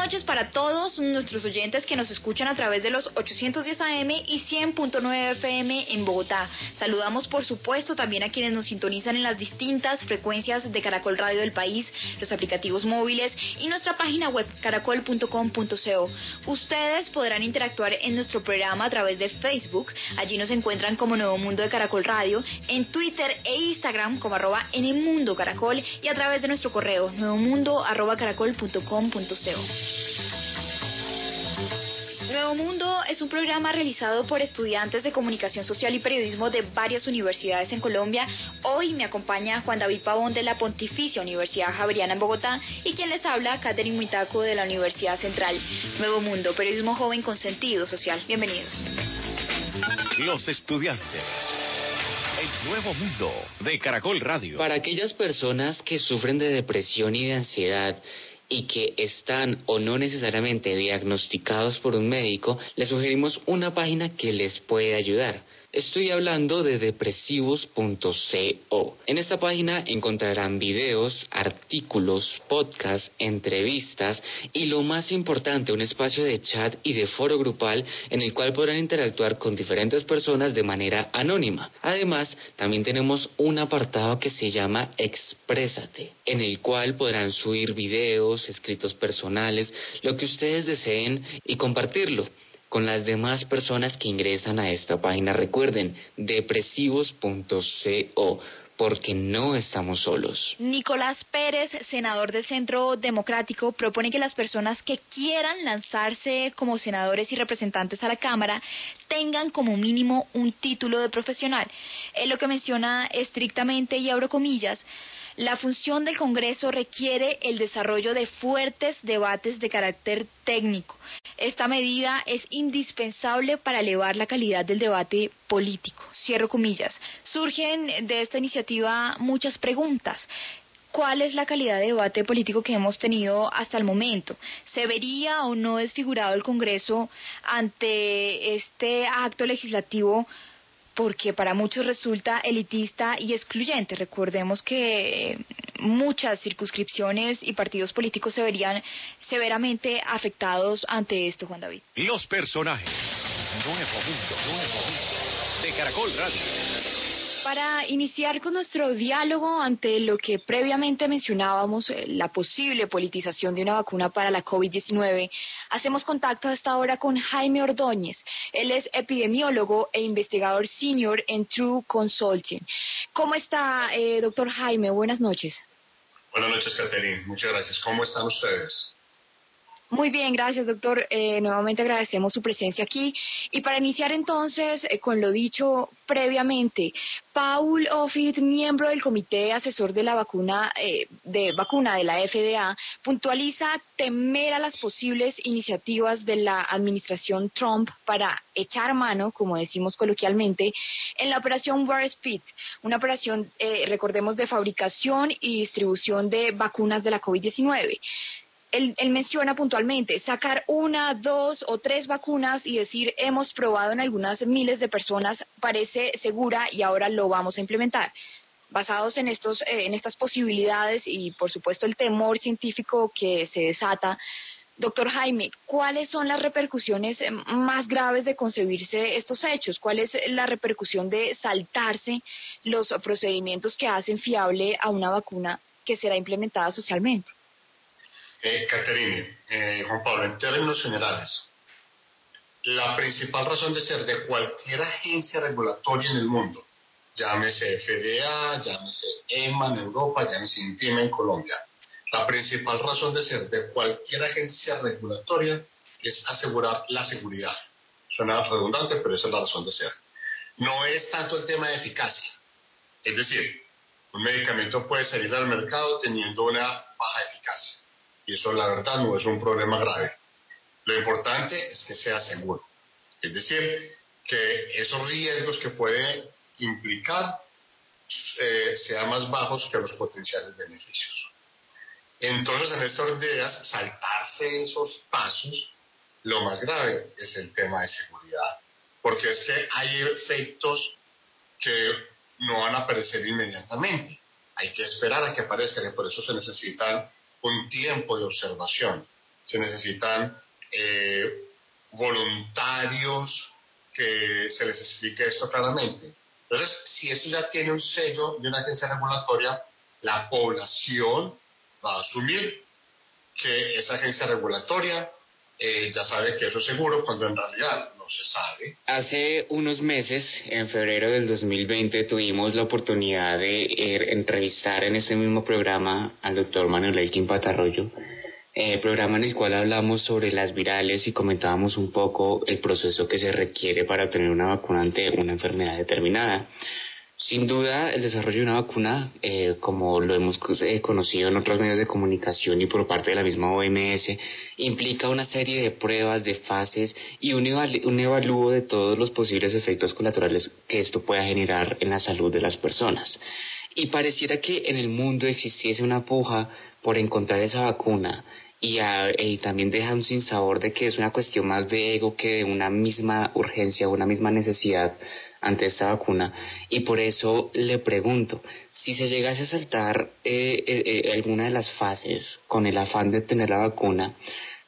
Noches para todos nuestros oyentes que nos escuchan a través de los 810 AM y 100.9 FM en Bogotá. Saludamos por supuesto también a quienes nos sintonizan en las distintas frecuencias de Caracol Radio del país, los aplicativos móviles y nuestra página web caracol.com.co. Ustedes podrán interactuar en nuestro programa a través de Facebook. Allí nos encuentran como Nuevo Mundo de Caracol Radio, en Twitter e Instagram como arroba mundo caracol y a través de nuestro correo arroba caracol.com.co. Nuevo Mundo es un programa realizado por estudiantes de comunicación social y periodismo de varias universidades en Colombia. Hoy me acompaña Juan David Pavón de la Pontificia Universidad Javeriana en Bogotá y quien les habla, Catherine Muitaco de la Universidad Central. Nuevo Mundo, periodismo joven con sentido social. Bienvenidos. Los estudiantes. El Nuevo Mundo de Caracol Radio. Para aquellas personas que sufren de depresión y de ansiedad, y que están o no necesariamente diagnosticados por un médico, les sugerimos una página que les puede ayudar. Estoy hablando de depresivos.co. En esta página encontrarán videos, artículos, podcasts, entrevistas y lo más importante, un espacio de chat y de foro grupal en el cual podrán interactuar con diferentes personas de manera anónima. Además, también tenemos un apartado que se llama Exprésate, en el cual podrán subir videos, escritos personales, lo que ustedes deseen y compartirlo con las demás personas que ingresan a esta página. Recuerden, depresivos.co porque no estamos solos. Nicolás Pérez, senador del Centro Democrático, propone que las personas que quieran lanzarse como senadores y representantes a la Cámara tengan como mínimo un título de profesional. Él lo que menciona estrictamente y abro comillas, la función del Congreso requiere el desarrollo de fuertes debates de carácter técnico. Esta medida es indispensable para elevar la calidad del debate político. Cierro comillas. Surgen de esta iniciativa muchas preguntas. ¿Cuál es la calidad de debate político que hemos tenido hasta el momento? ¿Se vería o no desfigurado el Congreso ante este acto legislativo porque para muchos resulta elitista y excluyente. Recordemos que muchas circunscripciones y partidos políticos se verían severamente afectados ante esto, Juan David. Los personajes. Nuevo mundo, nuevo mundo. De Caracol Radio. Para iniciar con nuestro diálogo ante lo que previamente mencionábamos, eh, la posible politización de una vacuna para la COVID-19, hacemos contacto a esta hora con Jaime Ordóñez. Él es epidemiólogo e investigador senior en True Consulting. ¿Cómo está, eh, doctor Jaime? Buenas noches. Buenas noches, Caterine. Muchas gracias. ¿Cómo están ustedes? Muy bien, gracias doctor. Eh, nuevamente agradecemos su presencia aquí. Y para iniciar entonces eh, con lo dicho previamente, Paul Offit, miembro del comité asesor de la vacuna eh, de vacuna de la FDA, puntualiza temer a las posibles iniciativas de la administración Trump para echar mano, como decimos coloquialmente, en la operación Warp Speed, una operación, recordemos, de fabricación y distribución de vacunas de la COVID-19 él, menciona puntualmente sacar una, dos o tres vacunas y decir hemos probado en algunas miles de personas, parece segura y ahora lo vamos a implementar. Basados en, estos, eh, en estas posibilidades y por supuesto el temor científico que se desata, doctor Jaime, ¿cuáles son las repercusiones eh, más graves de concebirse estos hechos? ¿Cuál es la repercusión de saltarse los procedimientos que hacen fiable a una vacuna que será implementada socialmente? Eh, Caterine, eh, Juan Pablo, en términos generales, la principal razón de ser de cualquier agencia regulatoria en el mundo, llámese FDA, llámese EMA en Europa, llámese INTIMA en Colombia, la principal razón de ser de cualquier agencia regulatoria es asegurar la seguridad. Suena redundante, pero esa es la razón de ser. No es tanto el tema de eficacia. Es decir, un medicamento puede salir al mercado teniendo una baja eficacia y eso la verdad no es un problema grave. Lo importante es que sea seguro. Es decir, que esos riesgos que puede implicar eh, sean más bajos que los potenciales beneficios. Entonces, en estos días, saltarse esos pasos, lo más grave es el tema de seguridad, porque es que hay efectos que no van a aparecer inmediatamente. Hay que esperar a que aparezcan y por eso se necesitan un tiempo de observación. Se necesitan eh, voluntarios que se les explique esto claramente. Entonces, si esto ya tiene un sello de una agencia regulatoria, la población va a asumir que esa agencia regulatoria eh, ya sabe que eso es seguro cuando en realidad se sabe. Hace unos meses, en febrero del 2020, tuvimos la oportunidad de eh, entrevistar en este mismo programa al doctor Manuel Elkin Patarroyo, eh, programa en el cual hablamos sobre las virales y comentábamos un poco el proceso que se requiere para obtener una vacuna ante una enfermedad determinada. Sin duda, el desarrollo de una vacuna, eh, como lo hemos eh, conocido en otros medios de comunicación y por parte de la misma OMS, implica una serie de pruebas, de fases y un, un evalúo de todos los posibles efectos colaterales que esto pueda generar en la salud de las personas. Y pareciera que en el mundo existiese una puja por encontrar esa vacuna y, y, también deja un sinsabor de que es una cuestión más de ego que de una misma urgencia, una misma necesidad ante esta vacuna. Y por eso le pregunto, si se llegase a saltar eh, eh, eh, alguna de las fases con el afán de tener la vacuna,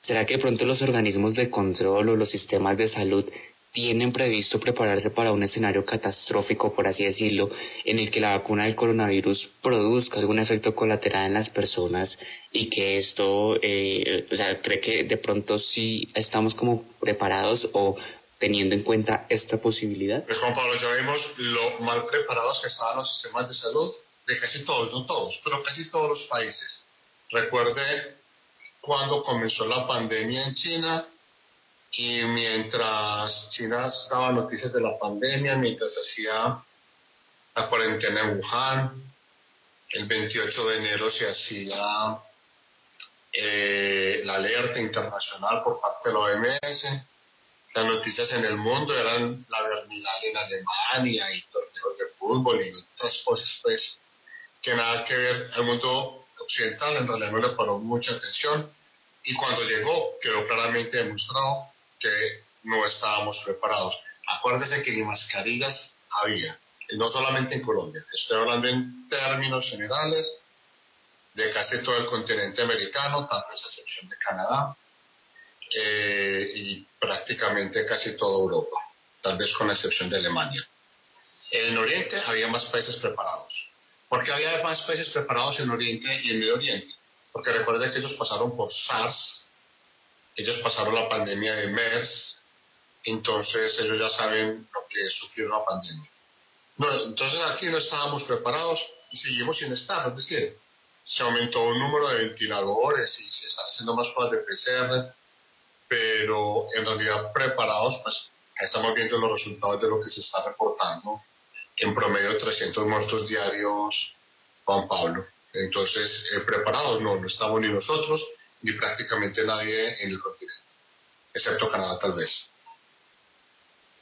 ¿será que de pronto los organismos de control o los sistemas de salud tienen previsto prepararse para un escenario catastrófico, por así decirlo, en el que la vacuna del coronavirus produzca algún efecto colateral en las personas y que esto, eh, o sea, cree que de pronto sí estamos como preparados o teniendo en cuenta esta posibilidad? Pues Juan Pablo, ya vimos lo mal preparados que estaban los sistemas de salud de casi todos, no todos, pero casi todos los países. Recuerde cuando comenzó la pandemia en China, y mientras China daba noticias de la pandemia, mientras hacía la cuarentena en Wuhan, el 28 de enero se hacía eh, la alerta internacional por parte de la OMS. Las noticias en el mundo eran la Berlinale en Alemania y torneos de fútbol y otras cosas, pues, que nada que ver. al mundo occidental en realidad no le paró mucha atención. Y cuando llegó, quedó claramente demostrado que no estábamos preparados. Acuérdese que ni mascarillas había, y no solamente en Colombia, estoy hablando en términos generales de casi todo el continente americano, tal vez a excepción de Canadá, eh, y prácticamente casi toda Europa, tal vez con la excepción de Alemania. En Oriente había más países preparados. ¿Por qué había más países preparados en Oriente y en Medio Oriente? Porque recuerden que ellos pasaron por SARS, ellos pasaron la pandemia de MERS, entonces ellos ya saben lo que sufrió la pandemia. entonces aquí no estábamos preparados y seguimos sin estar, es decir, se aumentó el número de ventiladores y se están haciendo más pruebas de PCR, pero en realidad preparados, pues estamos viendo los resultados de lo que se está reportando, en promedio de 300 muertos diarios, Juan Pablo. Entonces, eh, preparados no, no estamos ni nosotros, ni prácticamente nadie en el continente, excepto Canadá tal vez.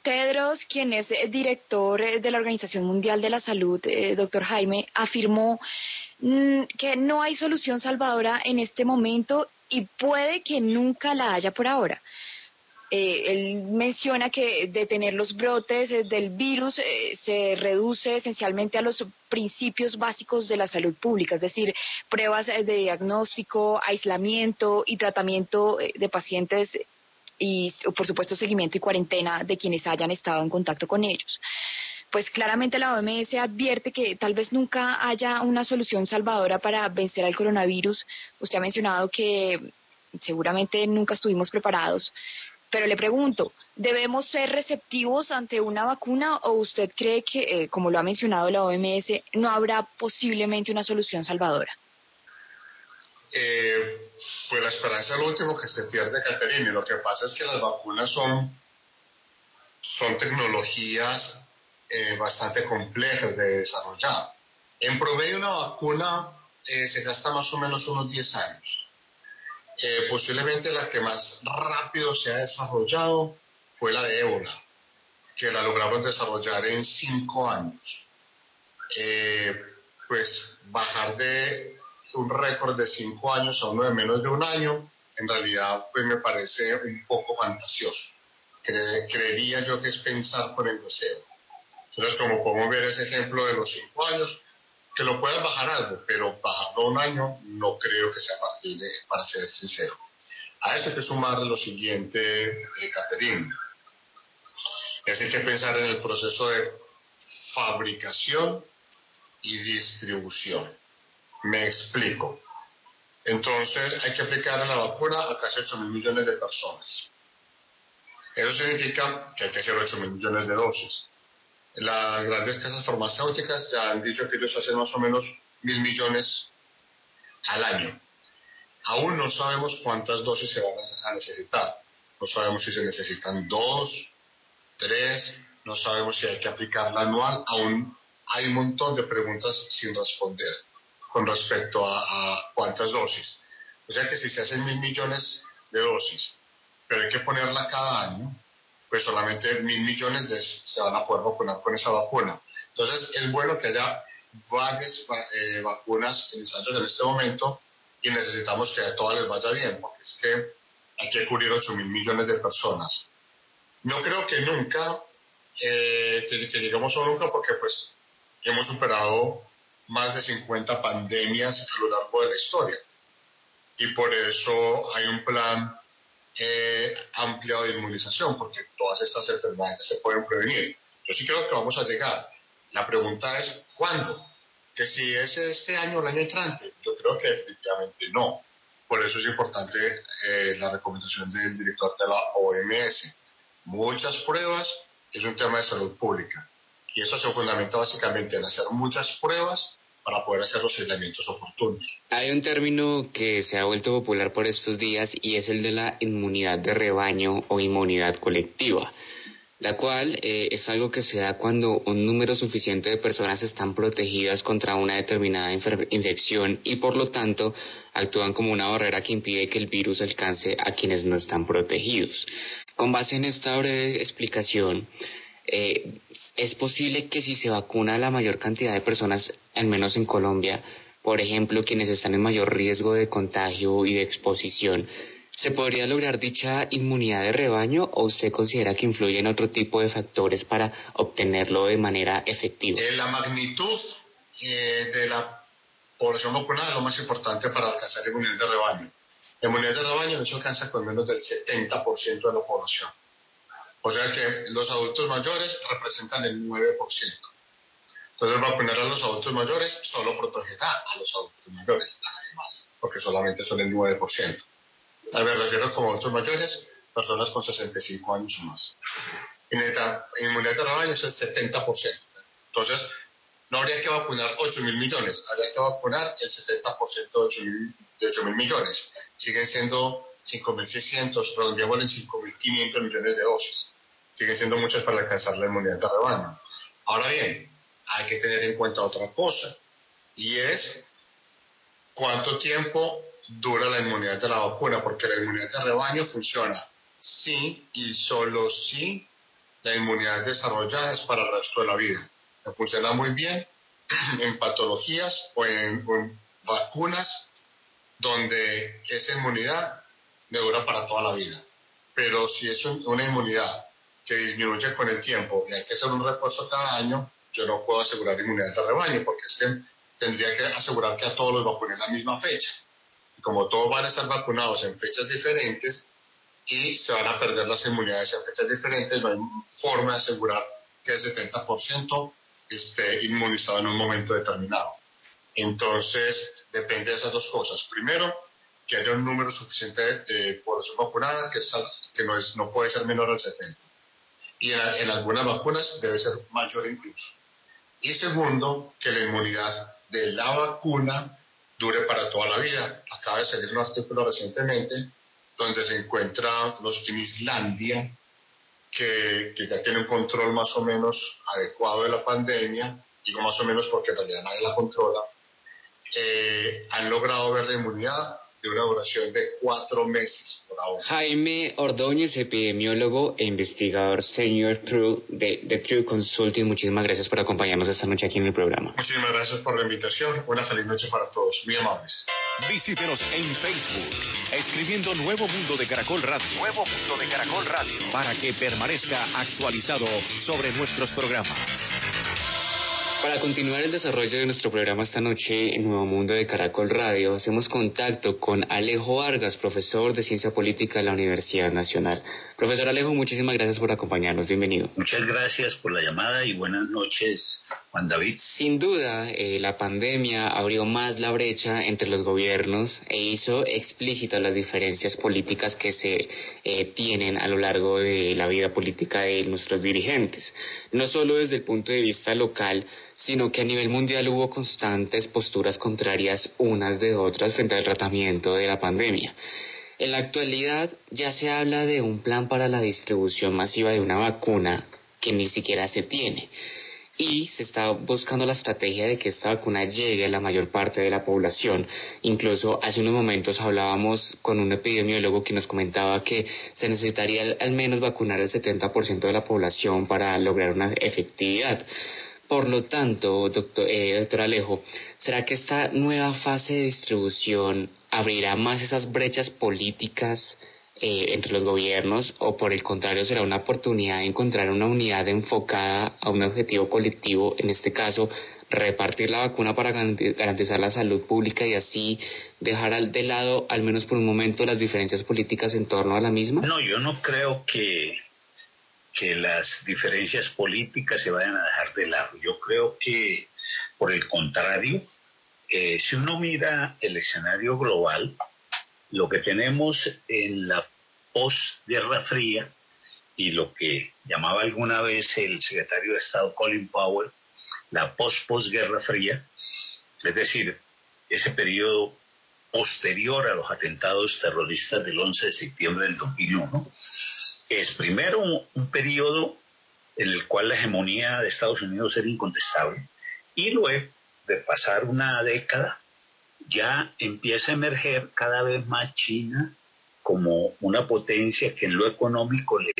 Tedros, quien es director de la Organización Mundial de la Salud, eh, doctor Jaime, afirmó mm, que no hay solución salvadora en este momento y puede que nunca la haya por ahora. Eh, él menciona que detener los brotes eh, del virus eh, se reduce esencialmente a los principios básicos de la salud pública, es decir, pruebas de diagnóstico, aislamiento y tratamiento de pacientes y, por supuesto, seguimiento y cuarentena de quienes hayan estado en contacto con ellos pues claramente la OMS advierte que tal vez nunca haya una solución salvadora para vencer al coronavirus. Usted ha mencionado que seguramente nunca estuvimos preparados. Pero le pregunto, ¿debemos ser receptivos ante una vacuna o usted cree que, eh, como lo ha mencionado la OMS, no habrá posiblemente una solución salvadora? Eh, pues la esperanza es lo último que se pierde, Caterina. Lo que pasa es que las vacunas son, son tecnologías eh, bastante complejas de desarrollar. En promedio una vacuna se gasta más o menos unos 10 años. Eh, posiblemente la que más rápido se ha desarrollado fue la de ébola, que la logramos desarrollar en cinco años. Eh, pues bajar de un récord de cinco años a uno de menos de un año, en realidad pues me parece un poco fantasioso. creería yo que es pensar con el deseo. Entonces, como podemos ver ese ejemplo de los cinco años, que lo puedas bajar algo, pero bajarlo un año no creo que sea factible, para ser sincero. A eso hay que sumar lo siguiente, eh, Caterina. Es hay que pensar en el proceso de fabricación y distribución. Me explico. Entonces hay que aplicar a la vacuna a casi 8 mil millones de personas. Eso significa que hay que hacer 8 mil millones de dosis. Las grandes casas farmacéuticas ya han dicho que ellos hacen más o menos mil millones al año. Aún no sabemos cuántas dosis se van a necesitar. No sabemos si se necesitan dos, tres, no sabemos si hay que aplicarla anual. Aún hay un montón de preguntas sin responder con respecto a, cuántas dosis. O sea que si se hacen mil millones de dosis, pero hay que ponerla cada año, pues solamente mil millones de, se van a poder vacunar con esa vacuna. Entonces es bueno que haya varias eh, vacunas en ensayos en este momento y necesitamos que a todas les vaya bien, porque es que hay que cubrir 8 mil millones de personas. No creo que nunca, eh, que, que, lleguemos a nunca, porque pues hemos superado más de 50 pandemias a lo largo de la historia. Y por eso hay un plan eh, de inmunización, porque todas estas enfermedades se pueden prevenir. Yo sí creo que vamos a llegar. La pregunta es, ¿cuándo? Que si es este año o el año entrante, yo creo que definitivamente no. Por eso es importante eh, la recomendación del director de la OMS. Muchas pruebas es un tema de salud pública. Y eso se fundamenta básicamente en hacer muchas pruebas para poder hacer los aislamientos oportunos. Hay un término que se ha vuelto popular por estos días y es el de la inmunidad de rebaño o inmunidad colectiva, la cual eh, es algo que se da cuando un número suficiente de personas están protegidas contra una determinada infección y por lo tanto actúan como una barrera que impide que el virus alcance a quienes no están protegidos. Con base en esta breve explicación, eh, es posible que si se vacuna la mayor cantidad de personas, al menos en Colombia, por ejemplo, quienes están en mayor riesgo de contagio y de exposición, ¿se podría lograr dicha inmunidad de rebaño o usted considera que influyen otro tipo de factores para obtenerlo de manera efectiva? Eh, la magnitud eh, de la población vacunada es lo más importante para alcanzar inmunidad de rebaño. La inmunidad de rebaño no se alcanza con menos del 70% de la población. O sea que los adultos mayores representan el 9%. Entonces vacunar a los adultos mayores solo protegerá a los adultos mayores, además, porque solamente son el 9%. A ver, refiero como adultos mayores, personas con 65 años o más. Y la inmunidad de rebaño es el 70%. Entonces, no habría que vacunar 8 mil millones, habría que vacunar el 70% de 8 mil millones. Siguen siendo 5.600, redondeémoslo en 5.500 millones de dosis. Siguen siendo muchas para alcanzar la inmunidad de rebaño. Ahora bien, hay que tener en cuenta otra cosa, y es cuánto tiempo dura la inmunidad de la vacuna, porque la inmunidad de rebaño funciona si y solo si la inmunidad desarrollada es para el resto de la vida. Funciona muy bien en patologías o en, en vacunas donde esa inmunidad me dura para toda la vida. Pero si es una inmunidad que disminuye con el tiempo y hay que hacer un refuerzo cada año, yo no puedo asegurar inmunidad de rebaño, porque es que tendría que asegurar que a todos los vacunen en la misma fecha. Y como todos van a estar vacunados en fechas diferentes y se van a perder las inmunidades en fechas diferentes, no hay forma de asegurar que el 70% esté inmunizado en un momento determinado. Entonces, depende de esas dos cosas. Primero, que haya un número suficiente de población vacunada que, que no, es, no puede ser menor al 70. Y en, algunas vacunas debe ser mayor incluso. Y segundo, que la inmunidad de la vacuna dure para toda la vida. Acaba de salir un artículo recientemente donde se encuentra los, en Islandia, que, que, ya tiene un control más o menos adecuado de la pandemia, digo más o menos porque en realidad nadie la controla, eh, han logrado ver la inmunidad de una duración de cuatro meses por ahora. Jaime Ordóñez, epidemiólogo e investigador senior True de, de True Consulting, muchísimas gracias por acompañarnos esta noche aquí en el programa. Muchísimas gracias por la invitación. Una feliz noche para todos. Muy amables. Visítenos en Facebook, escribiendo Nuevo Mundo de Caracol Radio. Nuevo Mundo de Caracol Radio. Para que permanezca actualizado sobre nuestros programas. Para continuar el desarrollo de nuestro programa esta noche en Nuevo Mundo de Caracol Radio, hacemos contacto con Alejo Vargas, profesor de Ciencia Política de la Universidad Nacional. Profesor Alejo, muchísimas gracias por acompañarnos. Bienvenido. Muchas gracias por la llamada y buenas noches, Juan David. Sin duda, eh, la pandemia abrió más la brecha entre los gobiernos e hizo explícitas las diferencias políticas que se eh, tienen a lo largo de la vida política de nuestros dirigentes. No solo desde el punto de vista local, sino que a nivel mundial hubo constantes posturas contrarias unas de otras frente al tratamiento de la pandemia. En la actualidad ya se habla de un plan para la distribución masiva de una vacuna que ni siquiera se tiene y se está buscando la estrategia de que esta vacuna llegue a la mayor parte de la población. Incluso hace unos momentos hablábamos con un epidemiólogo que nos comentaba que se necesitaría al menos vacunar el 70% de la población para lograr una efectividad. Por lo tanto, doctor, eh, doctor Alejo, ¿será que esta nueva fase de distribución abrirá más esas brechas políticas eh, entre los gobiernos o por el contrario será una oportunidad de encontrar una unidad enfocada a un objetivo colectivo, en este caso repartir la vacuna para garantizar la salud pública y así dejar de lado, al menos por un momento, las diferencias políticas en torno a la misma? No, yo no creo que que las diferencias políticas se vayan a dejar de lado. Yo creo que, por el contrario, eh, si uno mira el escenario global, lo que tenemos en la posguerra fría y lo que llamaba alguna vez el secretario de Estado Colin Powell, la post-posguerra fría, es decir, ese periodo posterior a los atentados terroristas del 11 de septiembre del 2001, es primero un, periodo en el cual la hegemonía de Estados Unidos era incontestable y luego de pasar una década ya empieza a emerger cada vez más China como una potencia que en lo económico le,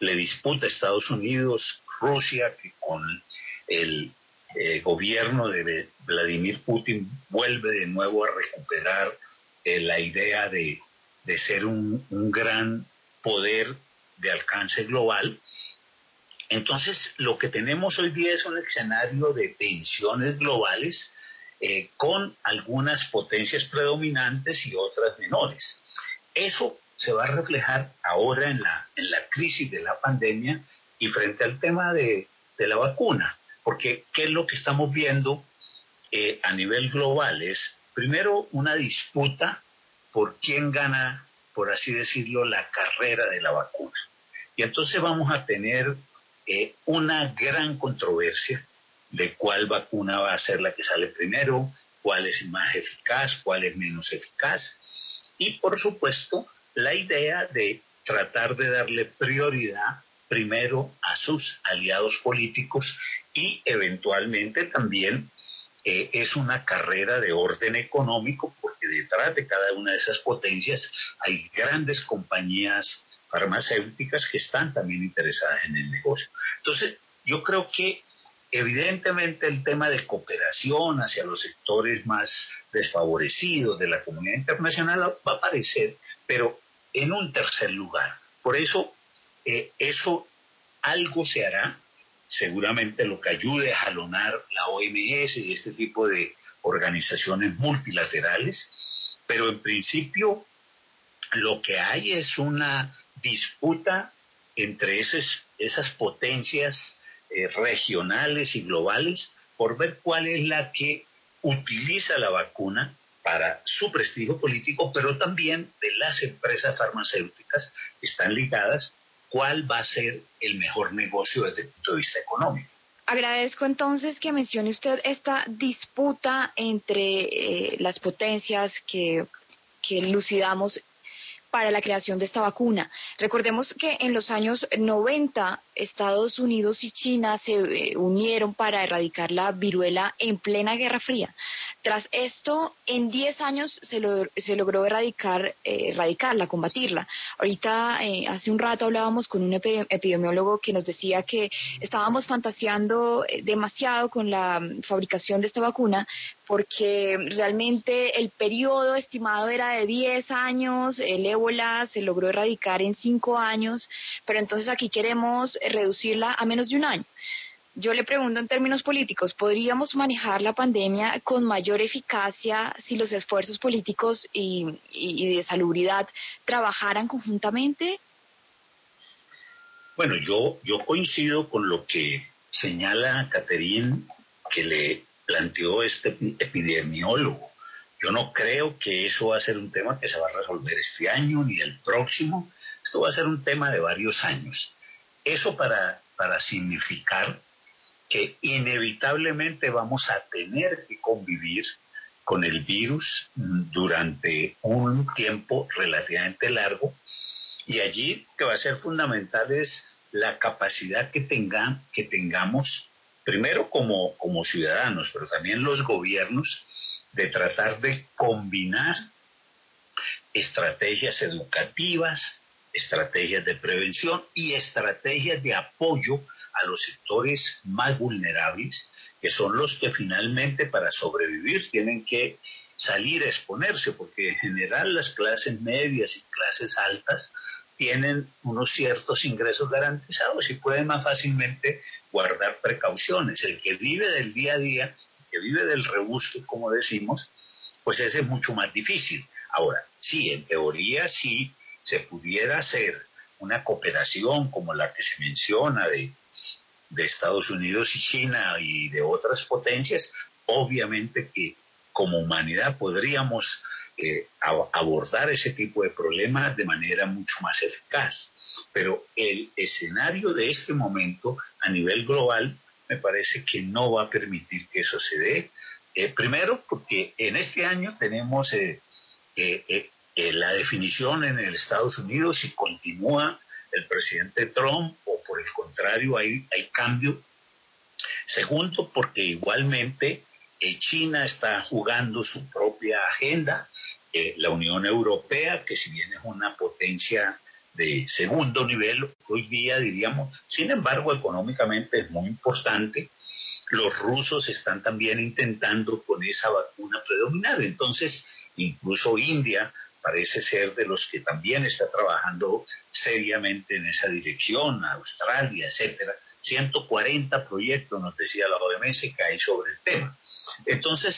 le disputa a Estados Unidos, Rusia que con el eh, gobierno de Vladimir Putin vuelve de nuevo a recuperar eh, la idea de, de ser un, un gran poder de alcance global. Entonces, lo que tenemos hoy día es un escenario de tensiones globales eh, con algunas potencias predominantes y otras menores. Eso se va a reflejar ahora en la, en la crisis de la pandemia y frente al tema de, de la vacuna, porque ¿qué es lo que estamos viendo eh, a nivel global? Es primero una disputa por quién gana por así decirlo, la carrera de la vacuna. Y entonces vamos a tener eh, una gran controversia de cuál vacuna va a ser la que sale primero, cuál es más eficaz, cuál es menos eficaz. Y por supuesto, la idea de tratar de darle prioridad primero a sus aliados políticos y eventualmente también eh, es una carrera de orden económico porque detrás de cada una de esas potencias hay grandes compañías farmacéuticas que están también interesadas en el negocio. Entonces, yo creo que evidentemente el tema de cooperación hacia los sectores más desfavorecidos de la comunidad internacional va a aparecer, pero en un tercer lugar. Por eso, eh, eso algo se hará seguramente lo que ayude a jalonar la OMS y este tipo de organizaciones multilaterales, pero en principio lo que hay es una disputa entre esas, potencias eh, regionales y globales por ver cuál es la que utiliza la vacuna para su prestigio político, pero también de las empresas farmacéuticas que están ligadas cuál va a ser el mejor negocio desde el punto de vista económico. Agradezco entonces que mencione usted esta disputa entre eh, las potencias que, que lucidamos para la creación de esta vacuna. Recordemos que en los años 90 Estados Unidos y China se eh, unieron para erradicar la viruela en plena Guerra Fría. Tras esto, en 10 años se, logró erradicar, eh, erradicarla, combatirla. Ahorita, eh, hace un rato hablábamos con un epidemiólogo que nos decía que estábamos fantaseando demasiado con la mm, fabricación de esta vacuna porque realmente el periodo estimado era de 10 años, el ébola se logró erradicar en 5 años, pero entonces aquí queremos reducirla a menos de un año. Yo le pregunto en términos políticos, ¿podríamos manejar la pandemia con mayor eficacia si los esfuerzos políticos y, de salubridad trabajaran conjuntamente? Bueno, yo, yo coincido con lo que señala Caterín que le planteó este epidemiólogo. Yo no creo que eso va a ser un tema que se va a resolver este año ni el próximo. Esto va a ser un tema de varios años. Eso para, para significar que inevitablemente vamos a tener que convivir con el virus durante un tiempo relativamente largo y allí que va a ser fundamental es la capacidad que, tengan, que tengamos primero como, como ciudadanos, pero también los gobiernos, de tratar de combinar estrategias educativas, estrategias de prevención y estrategias de apoyo a los sectores más vulnerables, que son los que finalmente para sobrevivir tienen que salir a exponerse, porque en general las clases medias y clases altas tienen unos ciertos ingresos garantizados y pueden más fácilmente guardar precauciones. El que vive del día a día, el que vive del rebusque, como decimos, pues ese es mucho más difícil. Ahora, sí, en teoría sí se pudiera hacer una cooperación como la que se menciona de, de Estados Unidos y China y de otras potencias, obviamente que como humanidad podríamos eh, abordar ese tipo de problemas de manera mucho más eficaz. Pero el escenario de este momento a nivel global me parece que no va a permitir que eso se dé. Eh, primero, porque en este año tenemos eh, la definición en el Estados Unidos si continúa el presidente Trump o por el contrario hay, hay cambio. Segundo, porque igualmente China está jugando su propia agenda la Unión Europea, que si bien es una potencia de segundo nivel hoy día, diríamos, sin embargo, económicamente es muy importante. Los rusos están también intentando con esa vacuna predominar. Entonces, incluso India parece ser de los que también está trabajando seriamente en esa dirección, Australia, etcétera. 140 proyectos, nos decía la OMS, hay sobre el tema. Entonces,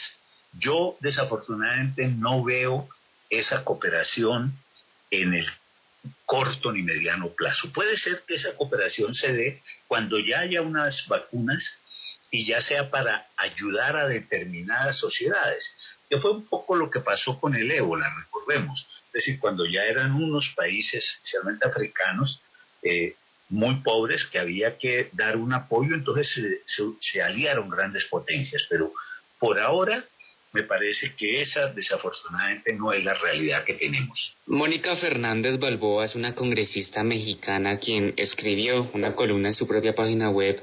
yo desafortunadamente no veo esa cooperación en el corto ni mediano plazo. Puede ser que esa cooperación se dé cuando ya haya unas vacunas y ya sea para ayudar a determinadas sociedades, que fue un poco lo que pasó con el ébola, recordemos. Es decir, cuando ya eran unos países, especialmente africanos, eh, muy pobres, que había que dar un apoyo, entonces se aliaron grandes potencias. Pero por ahora me parece que esa desafortunadamente no es la realidad que tenemos. Mónica Fernández Balboa es una congresista mexicana quien escribió una columna en su propia página web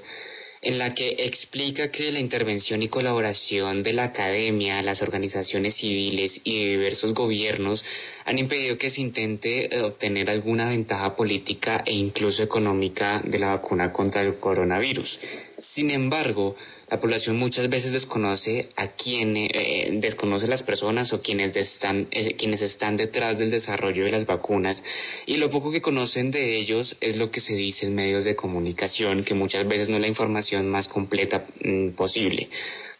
en la que explica que la intervención y colaboración de la academia, las organizaciones civiles y diversos gobiernos han impedido que se intente eh, obtener alguna ventaja política e incluso económica de la vacuna contra el coronavirus. Sin embargo, la población muchas veces desconoce a quienes, eh, desconoce las personas o quienes están, eh, quienes están detrás del desarrollo de las vacunas y lo poco que conocen de ellos es lo que se dice en medios de comunicación, que muchas veces no es la información más completa mm, posible.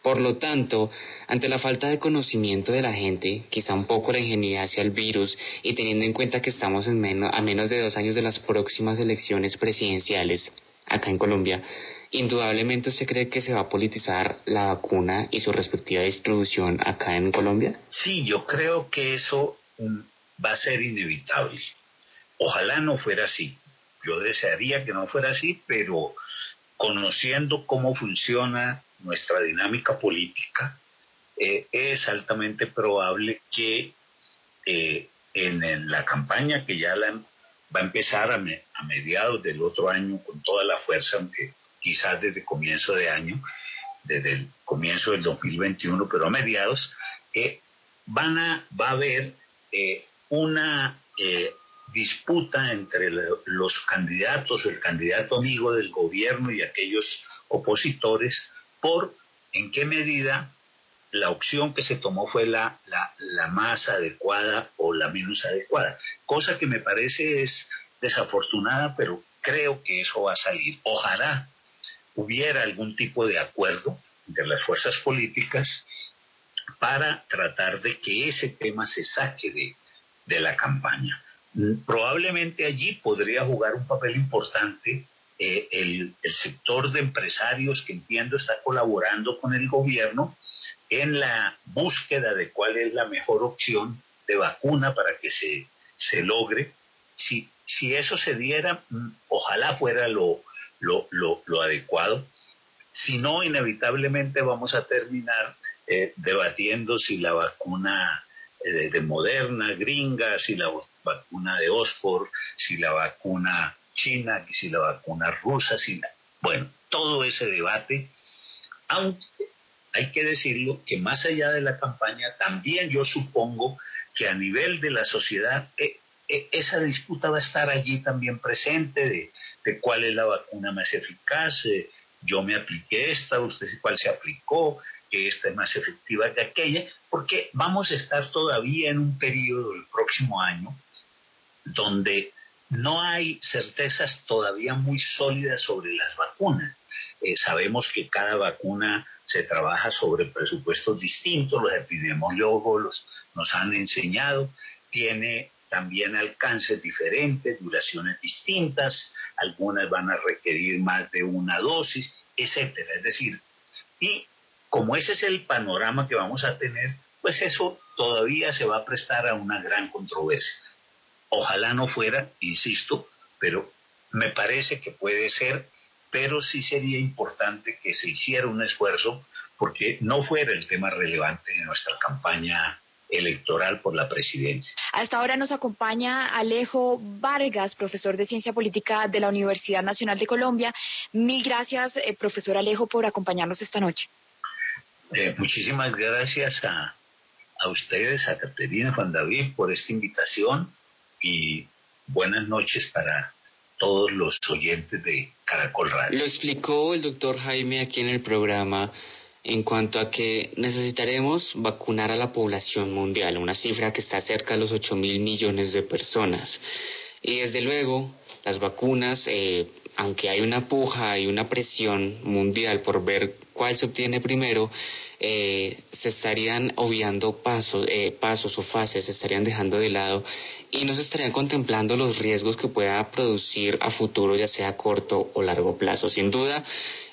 Por lo tanto, ante la falta de conocimiento de la gente, quizá un poco la ingenuidad hacia el virus y teniendo en cuenta que estamos en a menos de dos años de las próximas elecciones presidenciales acá en Colombia, indudablemente usted cree que se va a politizar la vacuna y su respectiva distribución acá en Colombia? Sí, yo creo que eso mm, va a ser inevitable. Ojalá no fuera así. Yo desearía que no fuera así, pero conociendo cómo funciona nuestra dinámica política, eh, es altamente probable que eh, en, la campaña que ya la, va a empezar a, mediados del otro año con toda la fuerza, aunque quizás desde comienzo de año, desde el comienzo del 2021, pero a mediados, eh, van a, va a haber eh, una eh, disputa entre los candidatos, el candidato amigo del gobierno y aquellos opositores por en qué medida la opción que se tomó fue la, la, más adecuada o la menos adecuada, cosa que me parece es desafortunada, pero creo que eso va a salir. Ojalá hubiera algún tipo de acuerdo entre las fuerzas políticas para tratar de que ese tema se saque de, de la campaña. Probablemente allí podría jugar un papel importante eh, el, sector de empresarios que entiendo está colaborando con el gobierno en la búsqueda de cuál es la mejor opción de vacuna para que se, se logre. Si, si eso se diera, mm, ojalá fuera lo, lo, lo, adecuado. Si no, inevitablemente vamos a terminar eh, debatiendo si la vacuna eh, de, Moderna, gringa, si la vacuna de Oxford, si la vacuna china, si la vacuna rusa, si bueno, todo ese debate, aunque hay que decirlo que más allá de la campaña, también yo supongo que a nivel de la sociedad eh, esa disputa va a estar allí también presente de, cuál es la vacuna más eficaz, eh, yo me apliqué esta, usted cuál se aplicó, que esta es más efectiva que aquella, porque vamos a estar todavía en un periodo el próximo año donde no hay certezas todavía muy sólidas sobre las vacunas. Eh, sabemos que cada vacuna se trabaja sobre presupuestos distintos, los epidemiólogos nos han enseñado, tiene también alcances diferentes, duraciones distintas, algunas van a requerir más de una dosis, etcétera. Es decir, y como ese es el panorama que vamos a tener, pues eso todavía se va a prestar a una gran controversia. Ojalá no fuera, insisto, pero me parece que puede ser, pero sí sería importante que se hiciera un esfuerzo porque no fuera el tema relevante de nuestra campaña electoral por la presidencia. Hasta ahora nos acompaña Alejo Vargas, profesor de Ciencia Política de la Universidad Nacional de Colombia. Mil gracias, eh, profesor Alejo, por acompañarnos esta noche. Eh, muchísimas gracias a, a ustedes, a Caterina, Juan David, por esta invitación y buenas noches para todos los oyentes de Caracol Radio. Lo explicó el doctor Jaime aquí en el programa en cuanto a que necesitaremos vacunar a la población mundial, una cifra que está cerca de los 8 mil millones de personas. Y desde luego, las vacunas, eh, aunque hay una puja y una presión mundial por ver cuál se obtiene primero, eh, se estarían obviando pasos, eh, pasos o fases, se estarían dejando de lado y no se estarían contemplando los riesgos que pueda producir a futuro, ya sea a corto o largo plazo. Sin duda,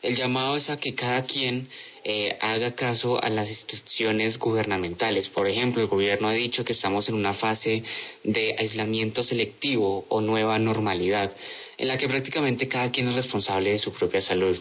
el llamado es a que cada quien eh, haga caso a las instrucciones gubernamentales. Por ejemplo, el gobierno ha dicho que estamos en una fase de aislamiento selectivo o nueva normalidad, en la que prácticamente cada quien es responsable de su propia salud.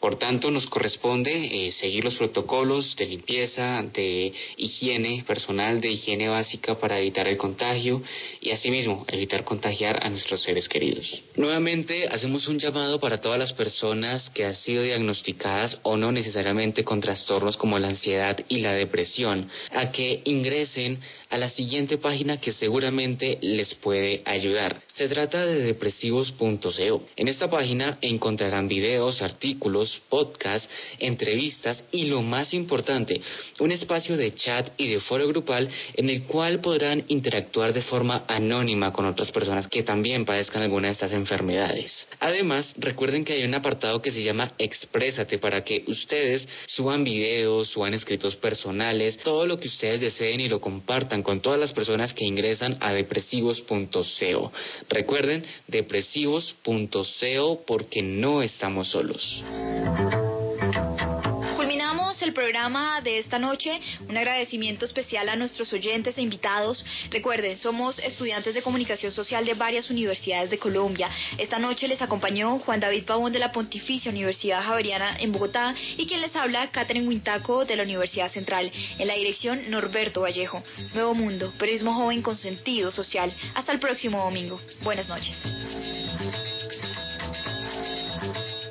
Por tanto, nos corresponde eh, seguir los protocolos de limpieza, de higiene personal, de higiene básica para evitar el contagio y asimismo evitar contagiar a nuestros seres queridos. Nuevamente, hacemos un llamado para todas las personas que han sido diagnosticadas o no necesariamente con trastornos como la ansiedad y la depresión, a que ingresen a la siguiente página que seguramente les puede ayudar. Se trata de depresivos.co. En esta página encontrarán videos, artículos, podcasts, entrevistas y lo más importante, un espacio de chat y de foro grupal en el cual podrán interactuar de forma anónima con otras personas que también padezcan alguna de estas enfermedades. Además, recuerden que hay un apartado que se llama Exprésate para que ustedes suban videos, suban escritos personales, todo lo que ustedes deseen y lo compartan con todas las personas que ingresan a depresivos.co. Recuerden, depresivos.co porque no estamos solos el programa de esta noche. Un agradecimiento especial a nuestros oyentes e invitados. Recuerden, somos estudiantes de comunicación social de varias universidades de Colombia. Esta noche les acompañó Juan David Pavón de la Pontificia Universidad Javeriana en Bogotá y quien les habla, Catherine Huintaco de la Universidad Central. En la dirección, Norberto Vallejo. Nuevo Mundo, periodismo joven con sentido social. Hasta el próximo domingo. Buenas noches.